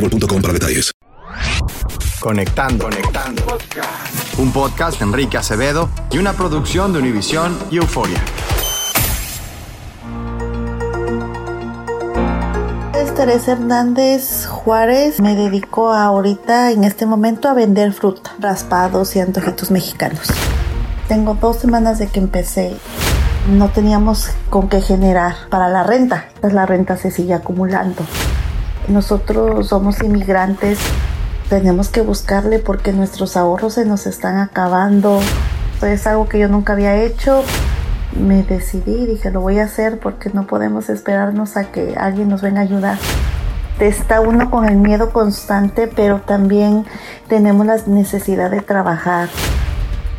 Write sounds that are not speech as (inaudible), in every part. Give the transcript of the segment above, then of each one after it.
boostmobile.com para detalles. Conectando, conectando. Un podcast de Enrique Acevedo y una producción de Univisión y Euforia. Teresa Hernández Juárez me dedico ahorita en este momento a vender fruta, raspados y antojitos mexicanos. Tengo dos semanas de que empecé. No teníamos con qué generar para la renta. Pues la renta se sigue acumulando. Nosotros somos inmigrantes. Tenemos que buscarle porque nuestros ahorros se nos están acabando. Es algo que yo nunca había hecho me decidí, dije, lo voy a hacer porque no podemos esperarnos a que alguien nos venga a ayudar. Está uno con el miedo constante, pero también tenemos la necesidad de trabajar.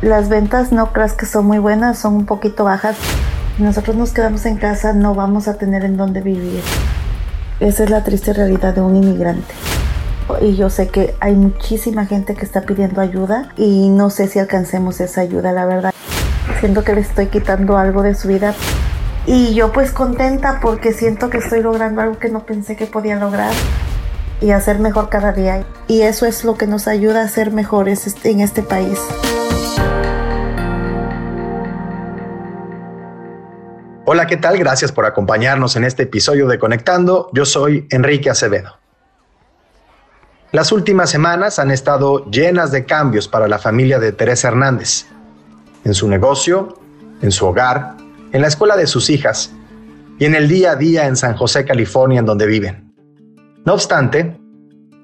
Las ventas no creas que son muy buenas, son un poquito bajas. Nosotros nos quedamos en casa, no vamos a tener en dónde vivir. Esa es la triste realidad de un inmigrante. Y yo sé que hay muchísima gente que está pidiendo ayuda y no sé si alcancemos esa ayuda, la verdad siento que le estoy quitando algo de su vida. Y yo pues contenta porque siento que estoy logrando algo que no pensé que podía lograr y hacer mejor cada día. Y eso es lo que nos ayuda a ser mejores en este país. Hola, ¿qué tal? Gracias por acompañarnos en este episodio de Conectando. Yo soy Enrique Acevedo. Las últimas semanas han estado llenas de cambios para la familia de Teresa Hernández en su negocio, en su hogar, en la escuela de sus hijas y en el día a día en San José, California, en donde viven. No obstante,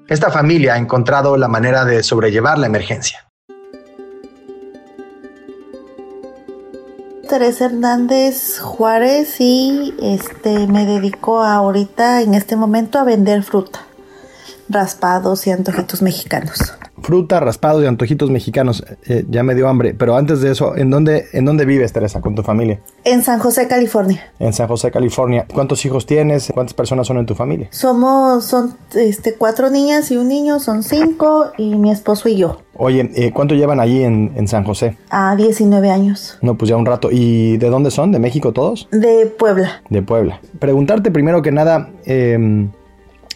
esta familia ha encontrado la manera de sobrellevar la emergencia. Teresa Hernández Juárez y este me dedico ahorita en este momento a vender fruta, raspados y antojitos mexicanos fruta, raspados y antojitos mexicanos. Eh, ya me dio hambre. Pero antes de eso, ¿en dónde, ¿en dónde vives, Teresa, con tu familia? En San José, California. En San José, California. ¿Cuántos hijos tienes? ¿Cuántas personas son en tu familia? Somos, son este, cuatro niñas y un niño, son cinco, y mi esposo y yo. Oye, eh, ¿cuánto llevan allí en, en, San José? A 19 años. No, pues ya un rato. ¿Y de dónde son? ¿De México todos? De Puebla. De Puebla. Preguntarte primero que nada, eh,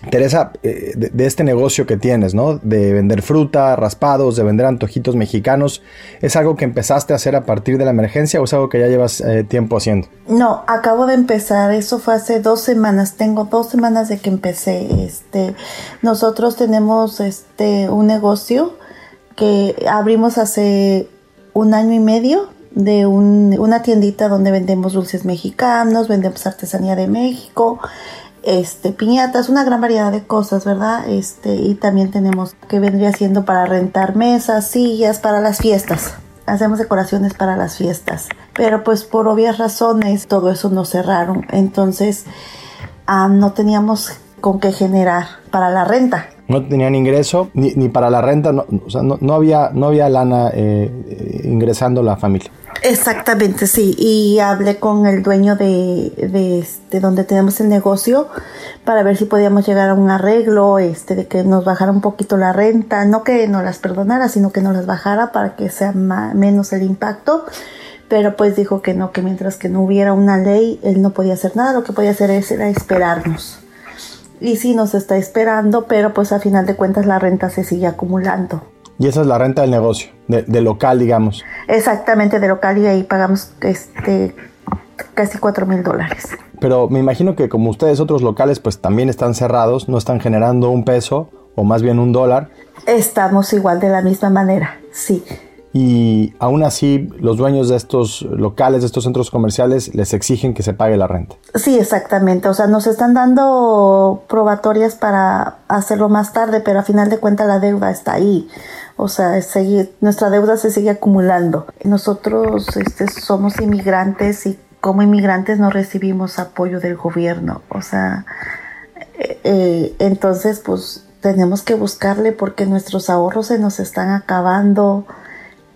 Teresa, eh, de, este negocio que tienes, ¿no? De vender fruta, raspados, de vender antojitos mexicanos, ¿es algo que empezaste a hacer a partir de la emergencia o es algo que ya llevas eh, tiempo haciendo? No, acabo de empezar, eso fue hace dos semanas, tengo dos semanas de que empecé. Este, nosotros tenemos este, un negocio que abrimos hace un año y medio de un, una tiendita donde vendemos dulces mexicanos, vendemos artesanía de México este, piñatas, una gran variedad de cosas, ¿verdad? Este, y también tenemos que vendría siendo para rentar mesas, sillas, para las fiestas. Hacemos decoraciones para las fiestas. Pero pues por obvias razones todo eso nos cerraron. Entonces um, no teníamos con qué generar para la renta. No tenían ingreso ni, ni para la renta, no, o sea, no, no había, no había lana eh, ingresando la familia. Exactamente, sí. Y hablé con el dueño de, de, este, donde tenemos el negocio para ver si podíamos llegar a un arreglo, este, de que nos bajara un poquito la renta, no que no las perdonara, sino que nos las bajara para que sea más, menos el impacto. Pero pues dijo que no, que mientras que no hubiera una ley, él no podía hacer nada, lo que podía hacer era esperarnos. Y sí nos está esperando, pero pues a final de cuentas la renta se sigue acumulando. Y esa es la renta del negocio, de, de local, digamos. Exactamente, de local y ahí pagamos este casi 4 mil dólares. Pero me imagino que como ustedes otros locales pues también están cerrados, no están generando un peso o más bien un dólar. Estamos igual de la misma manera, sí. Y aún así los dueños de estos locales, de estos centros comerciales, les exigen que se pague la renta. Sí, exactamente. O sea, nos están dando probatorias para hacerlo más tarde, pero a final de cuentas la deuda está ahí. O sea, sigue, nuestra deuda se sigue acumulando. Nosotros este, somos inmigrantes y como inmigrantes no recibimos apoyo del gobierno. O sea, eh, eh, entonces pues tenemos que buscarle porque nuestros ahorros se nos están acabando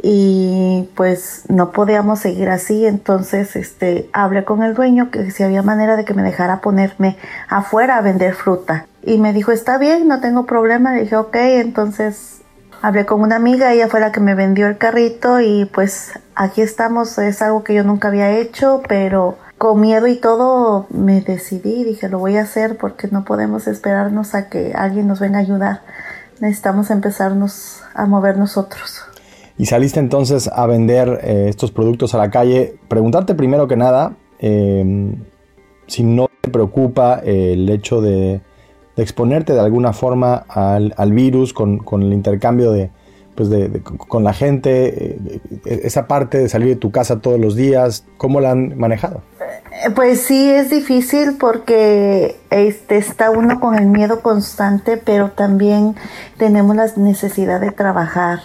y pues no podíamos seguir así. Entonces este hablé con el dueño que si había manera de que me dejara ponerme afuera a vender fruta. Y me dijo está bien no tengo problema le dije ok entonces hablé con una amiga ella fue la que me vendió el carrito y pues aquí estamos. Es algo que yo nunca había hecho pero con miedo y todo me decidí. Dije lo voy a hacer porque no podemos esperarnos a que alguien nos venga a ayudar. Necesitamos empezarnos a mover nosotros y saliste entonces a vender eh, estos productos a la calle, preguntarte primero que nada eh, si no te preocupa eh, el hecho de, exponerte de alguna forma al, virus con, el intercambio de, pues de, de con la gente, esa parte de salir de tu casa todos los días, ¿cómo la han manejado? Pues sí, es difícil porque este, está uno con el miedo constante, pero también tenemos la necesidad de trabajar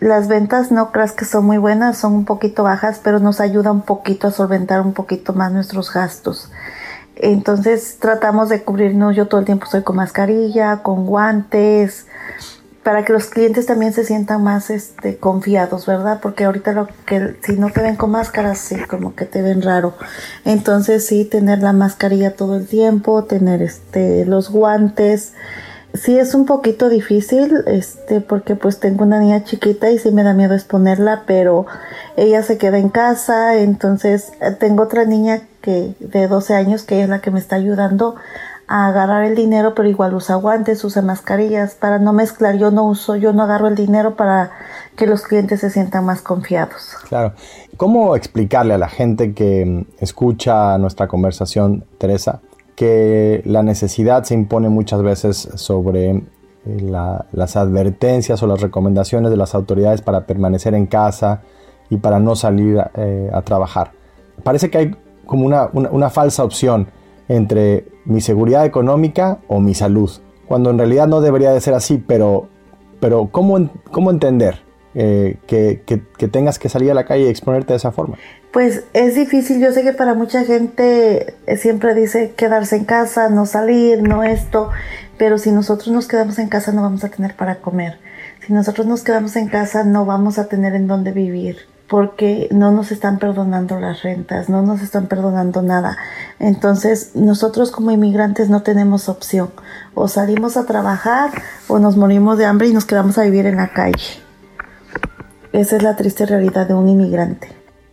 las ventas no creas que son muy buenas, son un poquito bajas, pero nos ayuda un poquito a solventar un poquito más nuestros gastos. Entonces tratamos de cubrirnos, yo todo el tiempo estoy con mascarilla, con guantes, para que los clientes también se sientan más este, confiados, ¿verdad? Porque ahorita lo que si no te ven con máscaras, sí, como que te ven raro. Entonces sí, tener la mascarilla todo el tiempo, tener este, los guantes, sí es un poquito difícil, este, porque pues tengo una niña chiquita y sí me da miedo exponerla, pero ella se queda en casa, entonces eh, tengo otra niña que de 12 años que es la que me está ayudando a agarrar el dinero, pero igual usa guantes, usa mascarillas para no mezclar. Yo no uso, yo no agarro el dinero para que los clientes se sientan más confiados. Claro. ¿Cómo explicarle a la gente que mm, escucha nuestra conversación, Teresa, que la necesidad se impone muchas veces sobre eh, la, las advertencias o las recomendaciones de las autoridades para permanecer en casa y para no salir eh, a trabajar. Parece que hay como una, una, una, falsa opción entre mi seguridad económica o mi salud, cuando en realidad no debería de ser así, pero, pero ¿cómo, cómo entender eh, que, que, que tengas que salir a la calle y exponerte de esa forma? Pues es difícil, yo sé que para mucha gente siempre dice quedarse en casa, no salir, no esto, pero si nosotros nos quedamos en casa no vamos a tener para comer. Si nosotros nos quedamos en casa no vamos a tener en dónde vivir porque no nos están perdonando las rentas, no nos están perdonando nada. Entonces nosotros como inmigrantes no tenemos opción. O salimos a trabajar o nos morimos de hambre y nos quedamos a vivir en la calle. Esa es la triste realidad de un inmigrante.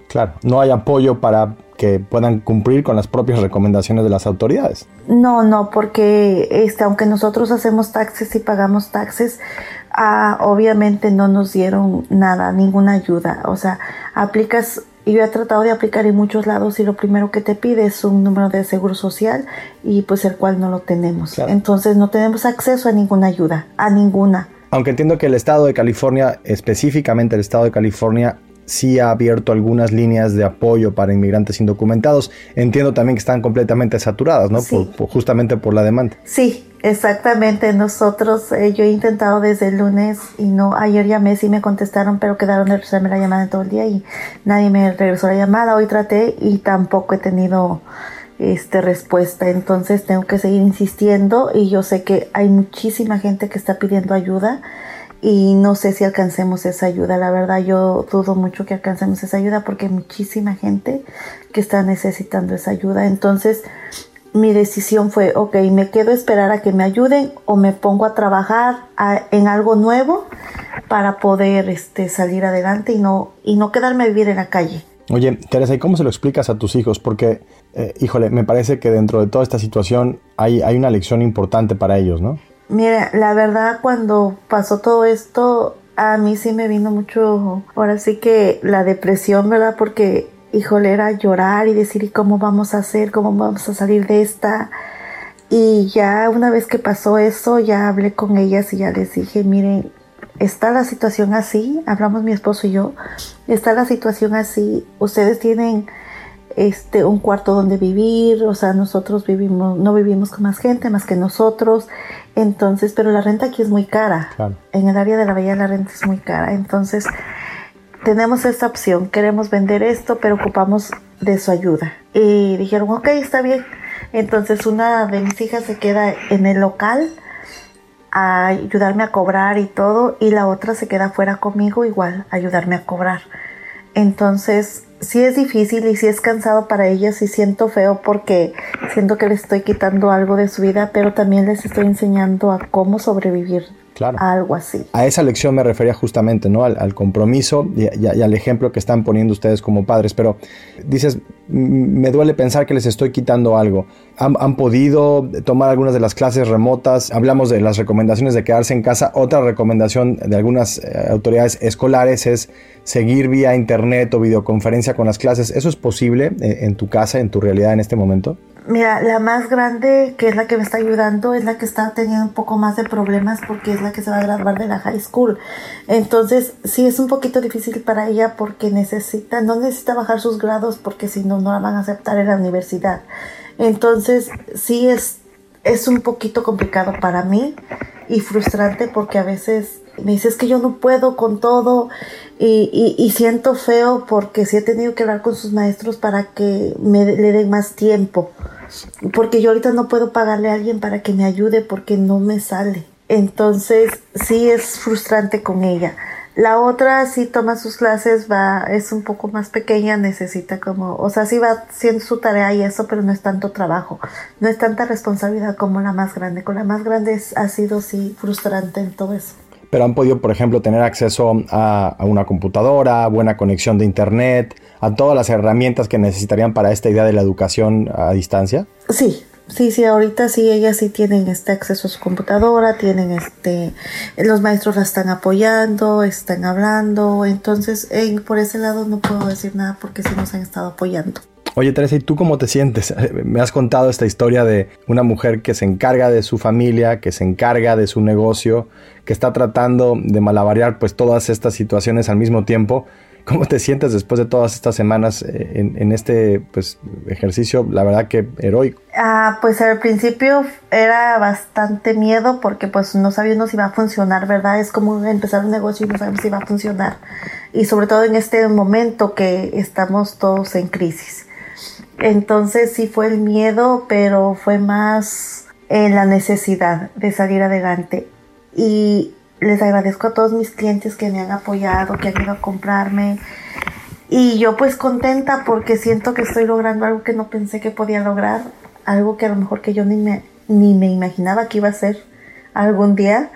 Claro, no hay apoyo para que puedan cumplir con las propias recomendaciones de las autoridades. No, no, porque este, aunque nosotros hacemos taxes y pagamos taxes, ah, obviamente no nos dieron nada, ninguna ayuda. O sea, aplicas, yo he tratado de aplicar en muchos lados y lo primero que te pide es un número de seguro social y pues el cual no lo tenemos. Claro. Entonces no tenemos acceso a ninguna ayuda, a ninguna. Aunque entiendo que el estado de California, específicamente el estado de California, sí ha abierto algunas líneas de apoyo para inmigrantes indocumentados. Entiendo también que están completamente saturadas, ¿no? Sí. Por, por, justamente por la demanda. Sí, exactamente. Nosotros, eh, yo he intentado desde el lunes y no, ayer llamé, sí me contestaron, pero quedaron de regresarme la llamada todo el día y nadie me regresó la llamada. Hoy traté y tampoco he tenido este, respuesta. Entonces tengo que seguir insistiendo y yo sé que hay muchísima gente que está pidiendo ayuda y no sé si alcancemos esa ayuda. La verdad yo dudo mucho que alcancemos esa ayuda porque hay muchísima gente que está necesitando esa ayuda. Entonces mi decisión fue, ok, me quedo a esperar a que me ayuden o me pongo a trabajar en algo nuevo para poder este, salir adelante y no, y no quedarme a vivir en la calle. Oye, Teresa, ¿y cómo se lo explicas a tus hijos? Porque, eh, híjole, me parece que dentro de toda esta situación hay, hay una lección importante para ellos, ¿no? Mira, la verdad cuando pasó todo esto, a mí sí me vino mucho, ahora sí que la depresión, ¿verdad? Porque, híjole, era llorar y decir, ¿y cómo vamos a hacer? ¿Cómo vamos a salir de esta? Y ya una vez que pasó eso, ya hablé con ellas y ya les dije, miren, está la situación así, hablamos mi esposo y yo, está la situación así, ustedes tienen este un cuarto donde vivir, o sea, nosotros vivimos, no vivimos con más gente más que nosotros, entonces, pero la renta aquí es muy cara. En el área de la bahía la renta es muy cara, entonces tenemos esta opción, queremos vender esto, pero ocupamos de su ayuda. Y dijeron, ok, está bien. Entonces una de mis hijas se queda en el local a ayudarme a cobrar y todo, y la otra se queda fuera conmigo igual, ayudarme a cobrar. Entonces, sí es difícil y sí es cansado para ellas y siento feo porque siento que les estoy quitando algo de su vida, pero también les estoy enseñando a cómo sobrevivir algo así. A esa lección me refería justamente, ¿no? Al, compromiso y, al ejemplo que están poniendo ustedes como padres. Pero dices, me duele pensar que les estoy quitando algo. ¿Han, podido tomar algunas de las clases remotas? Hablamos de las recomendaciones de quedarse en casa. Otra recomendación de algunas eh, autoridades escolares es seguir vía internet o videoconferencia con las clases. ¿Eso es posible eh, en tu casa, en tu realidad en este momento? Mira, la más grande, que es la que me está ayudando, es la que está teniendo un poco más de problemas porque es la que se va a graduar de la high school. Entonces, sí es un poquito difícil para ella porque necesita, no necesita bajar sus grados porque si no, no la van a aceptar en la universidad. Entonces, sí es, es un poquito complicado para mí y frustrante porque a veces me dice es que yo no puedo con todo y, y, siento feo porque sí he tenido que hablar con sus maestros para que me le den más tiempo. Porque yo ahorita no puedo pagarle a alguien para que me ayude porque no me sale. Entonces sí es frustrante con ella. La otra sí toma sus clases va es un poco más pequeña necesita como o sea sí va haciendo su tarea y eso pero no es tanto trabajo. No es tanta responsabilidad como la más grande. Con la más grande ha sido sí frustrante en todo eso pero han podido, por ejemplo, tener acceso a, una computadora, buena conexión de Internet, a todas las herramientas que necesitarían para esta idea de la educación a distancia? Sí, sí, sí, ahorita sí, ellas sí tienen este acceso a su computadora, tienen este, los maestros la están apoyando, están hablando, entonces por ese lado no puedo decir nada porque sí nos han estado apoyando. Oye Teresa, ¿y tú cómo te sientes? Me has contado esta historia de una mujer que se encarga de su familia, que se encarga de su negocio, que está tratando de malabarear pues todas estas situaciones al mismo tiempo. ¿Cómo te sientes después de todas estas semanas eh, en, este pues, ejercicio, la verdad que heroico? Ah, pues al principio era bastante miedo porque pues no sabíamos si iba a funcionar, ¿verdad? Es como empezar un negocio y no sabemos si va a funcionar. Y sobre todo en este momento que estamos todos en crisis. Entonces sí fue el miedo, pero fue más en la necesidad de salir adelante. Y les agradezco a todos mis clientes que me han apoyado, que han ido a comprarme. Y yo pues contenta porque siento que estoy logrando algo que no pensé que podía lograr, algo que a lo mejor que yo ni me, ni me imaginaba que iba a ser algún día.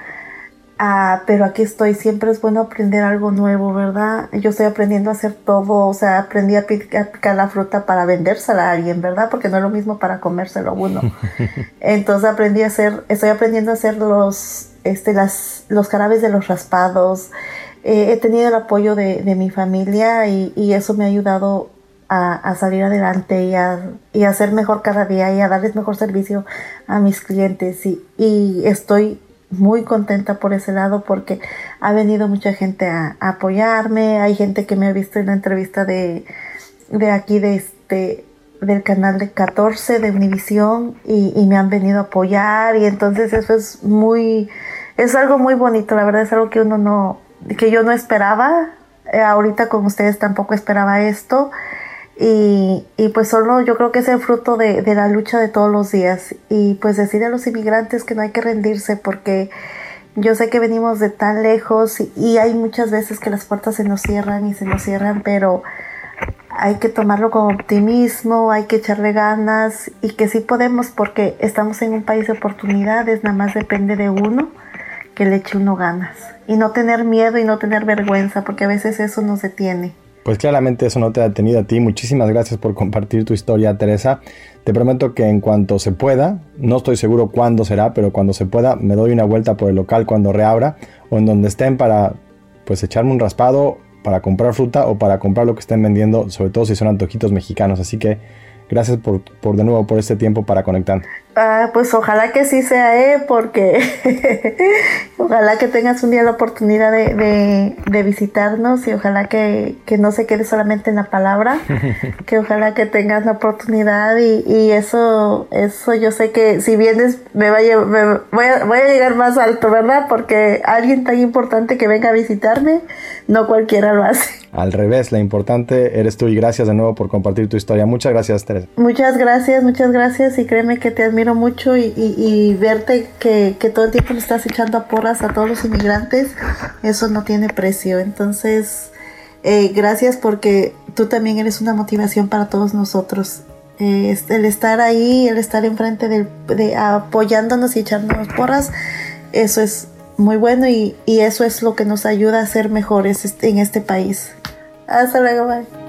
Ah, pero aquí estoy, siempre es bueno aprender algo nuevo, ¿verdad? Yo estoy aprendiendo a hacer todo, o sea, aprendí a picar la fruta para vendérsela a alguien, ¿verdad? Porque no es lo mismo para comérselo uno. (laughs) Entonces aprendí a hacer, estoy aprendiendo a hacer los, este, las, los carabes de los raspados. Eh, he tenido el apoyo de, de mi familia y, y, eso me ha ayudado a, a salir adelante y a, y a, hacer mejor cada día y a darles mejor servicio a mis clientes y, y estoy muy contenta por ese lado porque ha venido mucha gente a, apoyarme, hay gente que me ha visto en la entrevista de, de aquí de este del canal de 14 de Univisión y, y, me han venido a apoyar y entonces eso es muy es algo muy bonito. La verdad es algo que uno no que yo no esperaba. Eh, ahorita con ustedes tampoco esperaba esto Y, y, pues solo yo creo que es el fruto de, de, la lucha de todos los días. Y pues decir a los inmigrantes que no hay que rendirse porque yo sé que venimos de tan lejos y, hay muchas veces que las puertas se nos cierran y se nos cierran, pero hay que tomarlo con optimismo, hay que echarle ganas y que sí podemos porque estamos en un país de oportunidades, nada más depende de uno que le eche uno ganas. Y no tener miedo y no tener vergüenza porque a veces eso nos detiene. Pues claramente eso no te ha detenido a ti. Muchísimas gracias por compartir tu historia, Teresa. Te prometo que en cuanto se pueda, no estoy seguro cuándo será, pero cuando se pueda, me doy una vuelta por el local cuando reabra o en donde estén para pues echarme un raspado, para comprar fruta o para comprar lo que estén vendiendo, sobre todo si son antojitos mexicanos. Así que gracias por, por de nuevo por este tiempo para conectar. Ah, pues ojalá que sí sea, ¿eh? Porque (laughs) ojalá que tengas un día la oportunidad de, de, de visitarnos y ojalá que, que, no se quede solamente en la palabra, (laughs) que ojalá que tengas la oportunidad y, y, eso, eso yo sé que si vienes me, vaya, me voy, a, voy a llegar más alto, ¿verdad? Porque alguien tan importante que venga a visitarme, no cualquiera lo hace. Al revés, la importante eres tú y gracias de nuevo por compartir tu historia. Muchas gracias, Teresa. Muchas gracias, muchas gracias y créeme que te admiro mucho y, y, verte que, que, todo el tiempo le estás echando a porras a todos los inmigrantes, eso no tiene precio. Entonces, eh, gracias porque tú también eres una motivación para todos nosotros. Eh, el estar ahí, el estar enfrente de, de apoyándonos y echándonos porras, eso es muy bueno y, y, eso es lo que nos ayuda a ser mejores en este país. Hasta luego, bye.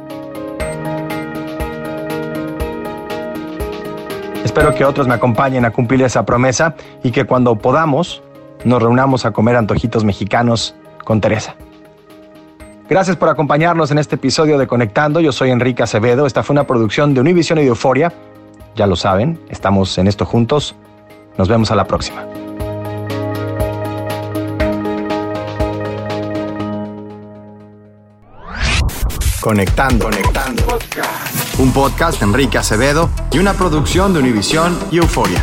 Espero que otros me acompañen a cumplir esa promesa y que cuando podamos nos reunamos a comer antojitos mexicanos con Teresa. Gracias por acompañarnos en este episodio de Conectando. Yo soy Enrique Acevedo. Esta fue una producción de Univision y de Euforia. Ya lo saben, estamos en esto juntos. Nos vemos a la próxima. Conectando. Conectando. Un podcast de Enrique Acevedo y una producción de Univision y Euforia.